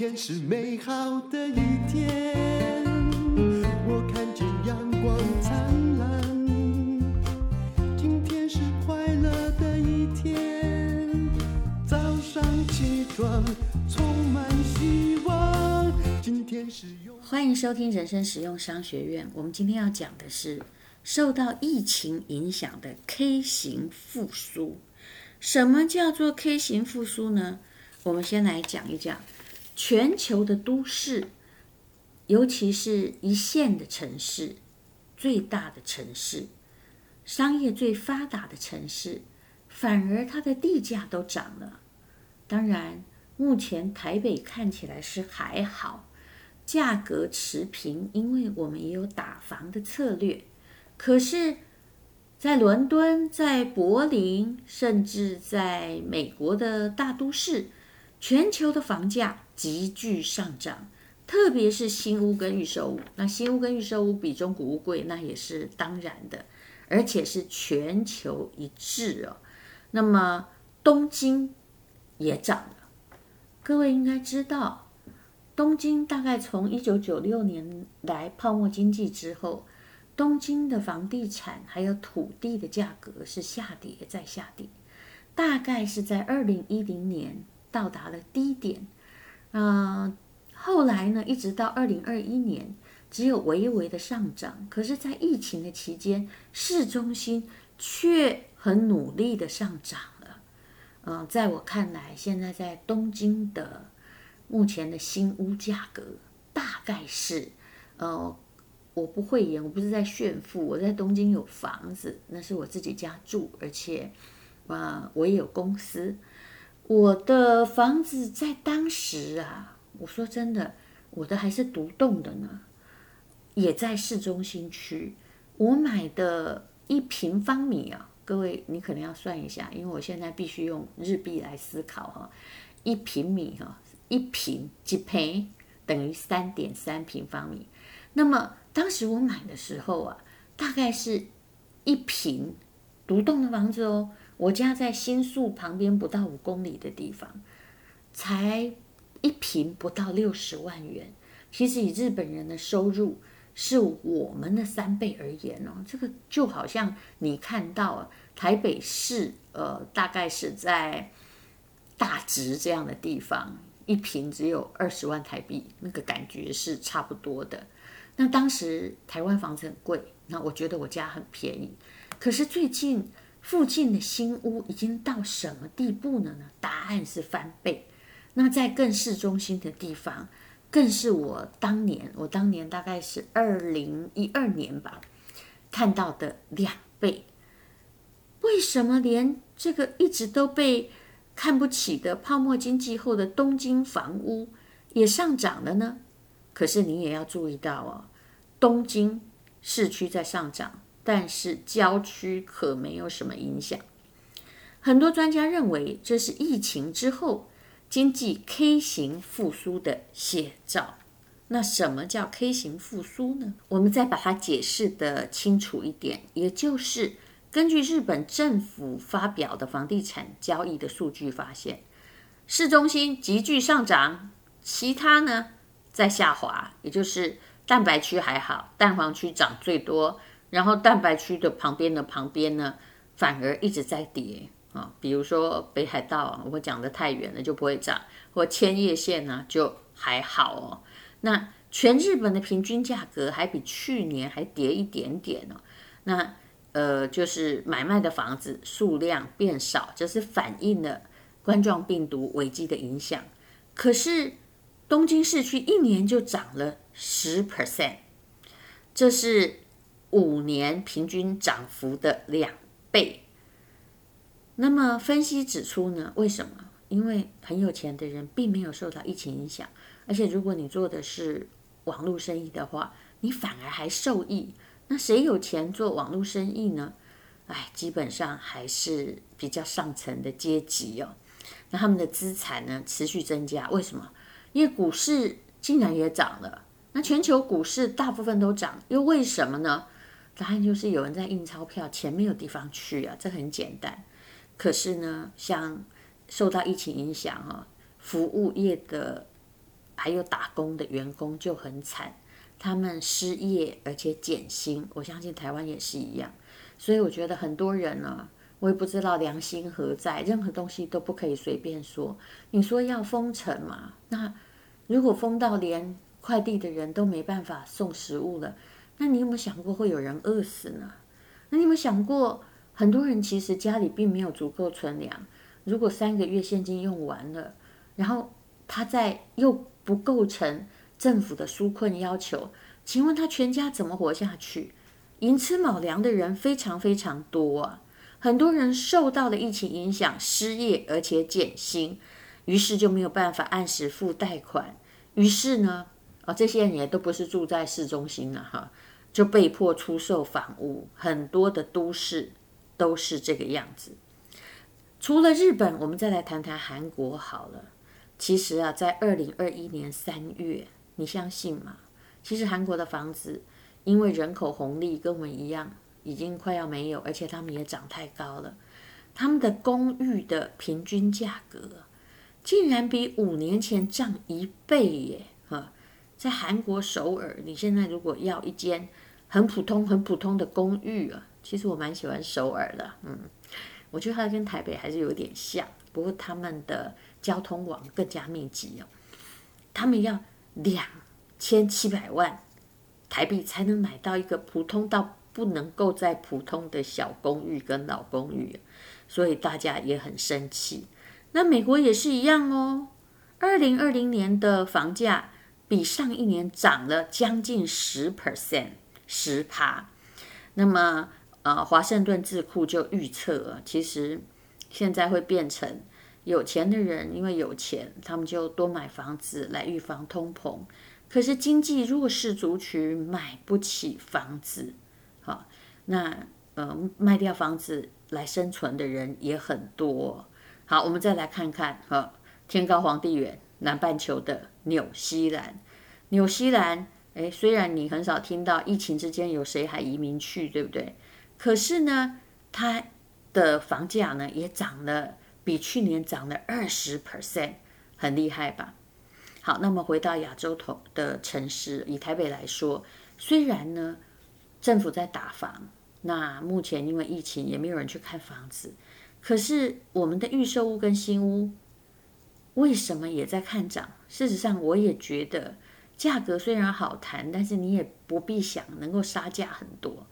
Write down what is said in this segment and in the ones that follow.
天是美好的一天，我看见阳光灿烂。今天是快乐的一天，早上起床充满希望。今天是用欢迎收听人生实用商学院。我们今天要讲的是受到疫情影响的 K 型复苏。什么叫做 K 型复苏呢？我们先来讲一讲。全球的都市，尤其是一线的城市、最大的城市、商业最发达的城市，反而它的地价都涨了。当然，目前台北看起来是还好，价格持平，因为我们也有打房的策略。可是，在伦敦、在柏林，甚至在美国的大都市，全球的房价急剧上涨，特别是新屋跟预售屋。那新屋跟预售屋比中古屋贵，那也是当然的，而且是全球一致哦。那么东京也涨了，各位应该知道，东京大概从一九九六年来泡沫经济之后，东京的房地产还有土地的价格是下跌再下跌，大概是在二零一零年。到达了低点，嗯、呃，后来呢，一直到二零二一年，只有微微的上涨。可是，在疫情的期间，市中心却很努力的上涨了。嗯、在我看来，现在在东京的目前的新屋价格，大概是，呃，我不会言，我不是在炫富，我在东京有房子，那是我自己家住，而且，啊、呃，我也有公司。我的房子在当时啊，我说真的，我的还是独栋的呢，也在市中心区。我买的一平方米啊，各位你可能要算一下，因为我现在必须用日币来思考哈。一平米哈，一平几平等于三点三平方米。那么当时我买的时候啊，大概是一平独栋的房子哦。我家在新宿旁边不到五公里的地方，才一平不到六十万元。其实以日本人的收入是我们的三倍而言哦，这个就好像你看到台北市，呃，大概是在大直这样的地方，一平只有二十万台币，那个感觉是差不多的。那当时台湾房子很贵，那我觉得我家很便宜。可是最近。附近的新屋已经到什么地步了呢？答案是翻倍。那在更市中心的地方，更是我当年，我当年大概是二零一二年吧，看到的两倍。为什么连这个一直都被看不起的泡沫经济后的东京房屋也上涨了呢？可是你也要注意到哦，东京市区在上涨。但是郊区可没有什么影响。很多专家认为这是疫情之后经济 K 型复苏的写照。那什么叫 K 型复苏呢？我们再把它解释得清楚一点，也就是根据日本政府发表的房地产交易的数据发现，市中心急剧上涨，其他呢在下滑，也就是蛋白区还好，蛋黄区涨最多。然后蛋白区的旁边的旁边呢，反而一直在跌啊。比如说北海道，我讲的太远了就不会涨，或千叶县呢就还好哦。那全日本的平均价格还比去年还跌一点点哦。那呃，就是买卖的房子数量变少，这是反映了冠状病毒危机的影响。可是东京市区一年就涨了十 percent，这是。五年平均涨幅的两倍。那么分析指出呢？为什么？因为很有钱的人并没有受到疫情影响，而且如果你做的是网络生意的话，你反而还受益。那谁有钱做网络生意呢？哎，基本上还是比较上层的阶级哦。那他们的资产呢持续增加，为什么？因为股市竟然也涨了。那全球股市大部分都涨，又为什么呢？答案就是有人在印钞票，钱没有地方去啊，这很简单。可是呢，像受到疫情影响哈，服务业的还有打工的员工就很惨，他们失业而且减薪。我相信台湾也是一样，所以我觉得很多人呢，我也不知道良心何在，任何东西都不可以随便说。你说要封城嘛？那如果封到连快递的人都没办法送食物了，那你有没有想过会有人饿死呢？那你有没有想过，很多人其实家里并没有足够存粮？如果三个月现金用完了，然后他再又不构成政府的纾困要求，请问他全家怎么活下去？寅吃卯粮的人非常非常多啊，很多人受到了疫情影响，失业而且减薪，于是就没有办法按时付贷款，于是呢，啊、哦，这些人也都不是住在市中心了哈，就被迫出售房屋，很多的都市都是这个样子。除了日本，我们再来谈谈韩国好了。其实啊，在二零二一年三月，你相信吗？其实韩国的房子因为人口红利跟我们一样，已经快要没有，而且他们也涨太高了。他们的公寓的平均价格竟然比五年前涨一倍耶！哈，在韩国首尔，你现在如果要一间很普通、很普通的公寓啊，其实我蛮喜欢首尔的，嗯。我觉得它跟台北还是有点像，不过他们的交通网更加密集哦。他们要两千七百万台币才能买到一个普通到不能够再普通的小公寓跟老公寓，所以大家也很生气。那美国也是一样哦，二零二零年的房价比上一年涨了将近十 percent，十趴。那么。啊，华盛顿智库就预测，其实现在会变成有钱的人，因为有钱，他们就多买房子来预防通膨。可是经济弱势族群买不起房子，好，那呃卖掉房子来生存的人也很多。好，我们再来看看哈，天高皇帝远，南半球的纽西兰，纽西兰，哎，虽然你很少听到疫情之间有谁还移民去，对不对？可是呢，它的房价呢也涨了，比去年涨了二十 percent，很厉害吧？好，那么回到亚洲头的城市，以台北来说，虽然呢政府在打房，那目前因为疫情也没有人去看房子，可是我们的预售屋跟新屋为什么也在看涨？事实上，我也觉得价格虽然好谈，但是你也不必想能够杀价很多。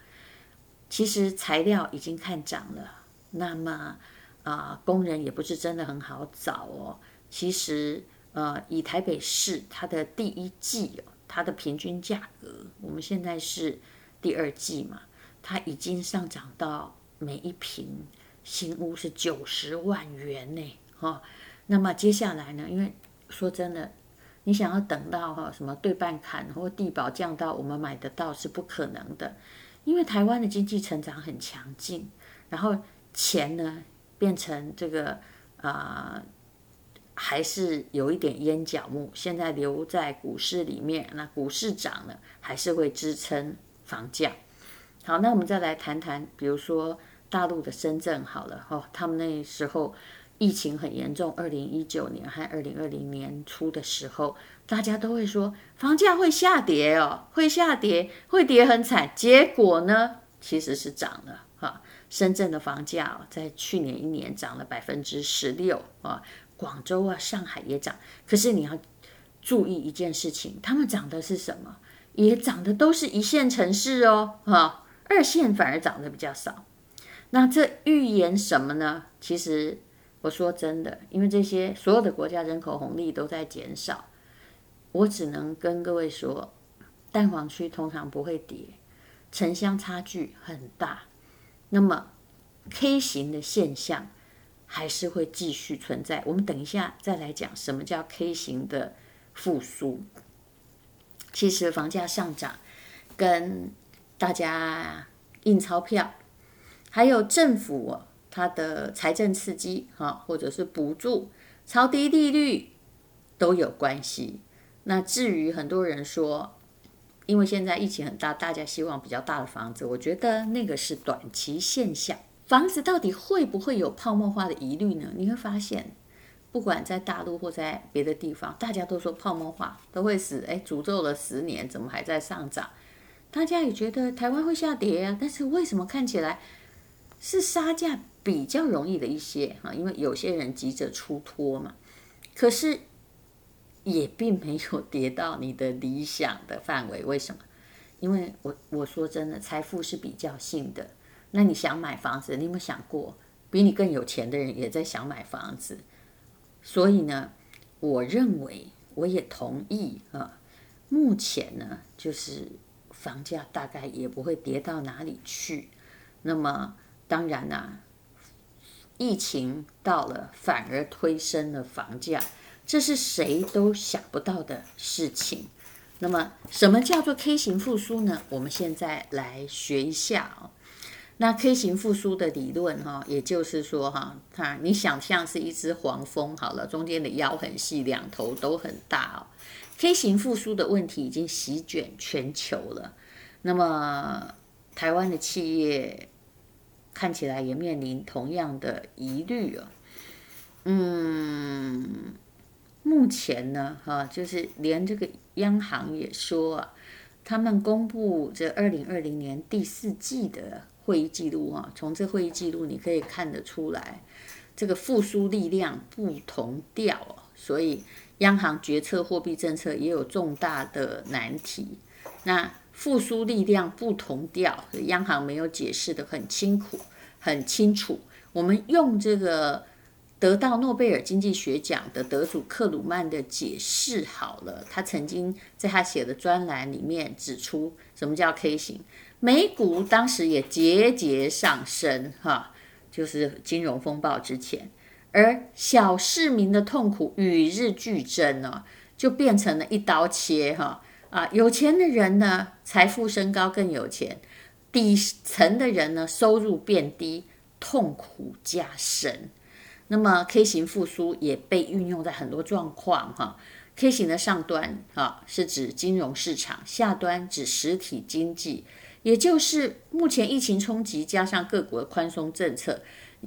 其实材料已经看涨了，那么啊、工人也不是真的很好找哦。其实呃，以台北市它的第一季，它的平均价格，我们现在是第二季嘛，它已经上涨到每一坪新屋是九十万元呢，哈、那么接下来呢，因为说真的，你想要等到哈什么对半砍或地保降到我们买得到是不可能的。因为台湾的经济成长很强劲，然后钱呢变成这个啊、还是有一点烟脚目。现在留在股市里面，那股市涨了，还是会支撑房价。好，那我们再来谈谈，比如说大陆的深圳好了，哦，他们那时候。疫情很严重，二零一九年和二零二零年初的时候，大家都会说房价会下跌哦，会下跌，会跌很惨。结果呢，其实是涨了哈。深圳的房价哦在去年一年涨了百分之十六啊，广州啊、上海也涨。可是你要注意一件事情，他们涨的是什么？也涨的都是一线城市哦，哈，二线反而涨得比较少。那这预言什么呢？其实。我说真的，因为这些所有的国家人口红利都在减少，我只能跟各位说，蛋黄区通常不会跌，城乡差距很大，那么 K 型的现象还是会继续存在。我们等一下再来讲什么叫 K 型的复苏。其实房价上涨跟大家印钞票，还有政府。它的财政刺激，哈，或者是补助、超低利率都有关系。那至于很多人说，因为现在疫情很大，大家希望比较大的房子，我觉得那个是短期现象。房子到底会不会有泡沫化的疑虑呢？你会发现，不管在大陆或在别的地方，大家都说泡沫化都会死，哎，诅咒了十年，怎么还在上涨？大家也觉得台湾会下跌啊，但是为什么看起来是杀价比较容易的一些啊？因为有些人急着出脱嘛，可是也并没有跌到你的理想的范围。为什么？因为我我说真的，财富是比较性的。那你想买房子，你有没有想过，比你更有钱的人也在想买房子？所以呢，我认为我也同意啊。目前呢，就是。房价大概也不会跌到哪里去，那么当然啦，疫情到了反而推升了房价，这是谁都想不到的事情。那么什么叫做 K 型复苏呢？我们现在来学一下哦。那 K 型复苏的理论哈，也就是说哈，它你想象是一只黄蜂好了，中间的腰很细，两头都很大哦。K 型复苏的问题已经席卷全球了，那么台湾的企业看起来也面临同样的疑虑哦。嗯，目前呢，哈，就是连这个央行也说啊，他们公布这二零二零年第四季的会议记录啊，从这会议记录你可以看得出来，这个复苏力量不同调，所以。央行决策货币政策也有重大的难题，那复苏力量不同调，央行没有解释得很清楚，很清楚。我们用这个得到诺贝尔经济学奖的得主克鲁曼的解释好了，他曾经在他写的专栏里面指出，什么叫 K 型？美股当时也节节上升，哈，就是金融风暴之前。而小市民的痛苦与日俱增呢，就变成了一刀切哈啊！有钱的人呢，财富升高更有钱；底层的人呢，收入变低，痛苦加深。那么 K 型复苏也被运用在很多状况哈。K 型的上端啊，是指金融市场；下端指实体经济，也就是目前疫情冲击加上各国的宽松政策，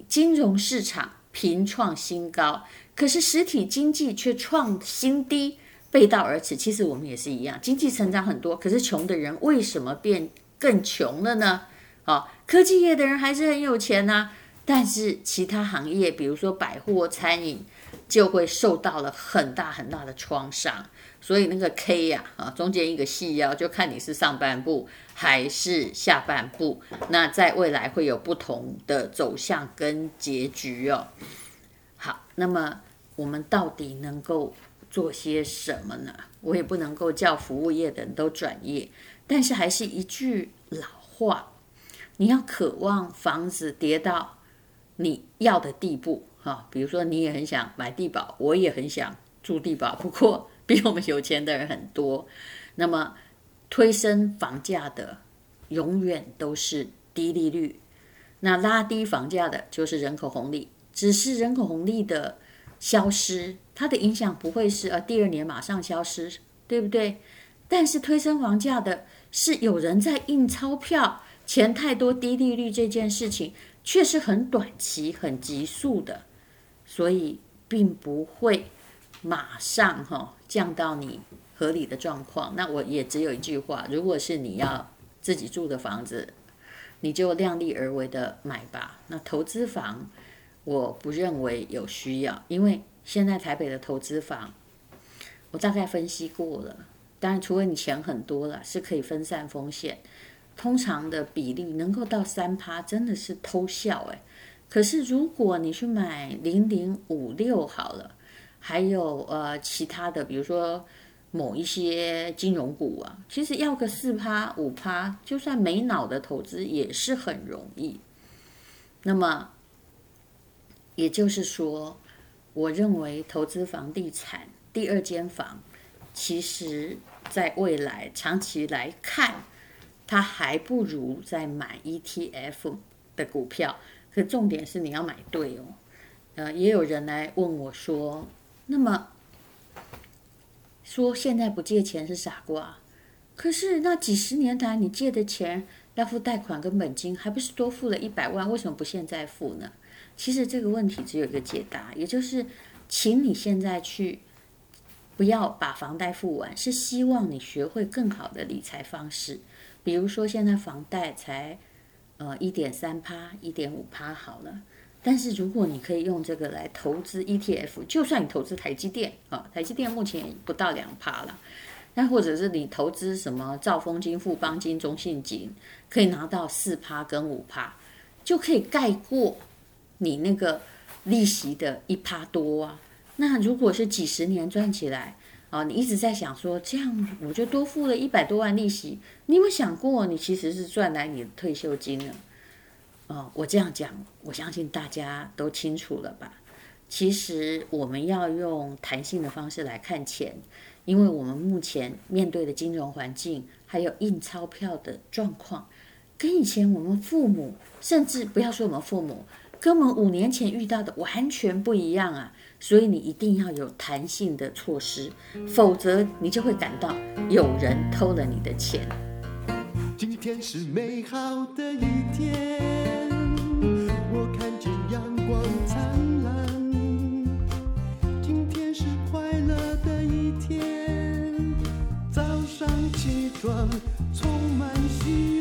金融市场。频创新高，可是实体经济却创新低，背道而驰。其实我们也是一样，经济成长很多，可是穷的人为什么变更穷了呢？啊，科技业的人还是很有钱呐、啊，但是其他行业，比如说百货、餐饮，就会受到了很大很大的创伤。所以那个 K 呀，啊，中间一个细腰，就看你是上半部还是下半部。那在未来会有不同的走向跟结局哦。好，那么我们到底能够做些什么呢？我也不能够叫服务业的人都转业，但是还是一句老话，你要渴望房子跌到你要的地步哈。比如说你也很想买地保，我也很想住地保，不过。比我们有钱的人很多，那么推升房价的永远都是低利率，那拉低房价的就是人口红利。只是人口红利的消失，它的影响不会是呃第二年马上消失，对不对？但是推升房价的是有人在印钞票，钱太多，低利率这件事情却是很短期、很急速的，所以并不会。马上哈降到你合理的状况，那我也只有一句话：如果是你要自己住的房子，你就量力而为的买吧。那投资房，我不认为有需要，因为现在台北的投资房，我大概分析过了。当然，除非你钱很多了，是可以分散风险。通常的比例能够到三趴，真的是偷笑哎。可是如果你去买零零五六好了。还有呃其他的，比如说某一些金融股啊，其实要个四趴五趴，就算没脑的投资也是很容易。那么也就是说，我认为投资房地产第二间房，其实在未来长期来看，它还不如在买 ETF 的股票。可重点是你要买对哦。呃，也有人来问我说。那么说现在不借钱是傻瓜，可是那几十年来你借的钱要付贷款跟本金，还不是多付了一百万？为什么不现在付呢？其实这个问题只有一个解答，也就是请你现在去，不要把房贷付完，是希望你学会更好的理财方式。比如说，现在房贷才呃一点三趴、一点五趴好了，但是如果你可以用这个来投资 ETF，就算你投资台积电啊，台积电目前不到两趴了。那或者是你投资什么兆丰金、富邦金、中信金，可以拿到四趴跟五趴，就可以盖过你那个利息的一趴多啊。那如果是几十年赚起来啊，你一直在想说这样我就多付了一百多万利息，你有没有想过你其实是赚来你的退休金呢？哦，我这样讲，我相信大家都清楚了吧？其实我们要用弹性的方式来看钱。因为我们目前面对的金融环境，还有印钞票的状况，跟以前我们父母，甚至不要说我们父母，跟我们五年前遇到的完全不一样啊！所以你一定要有弹性的措施，否则你就会感到有人偷了你的钱。今天是美好的一天，我看见阳光灿烂。今天是快乐的一天，早上起床充满希望，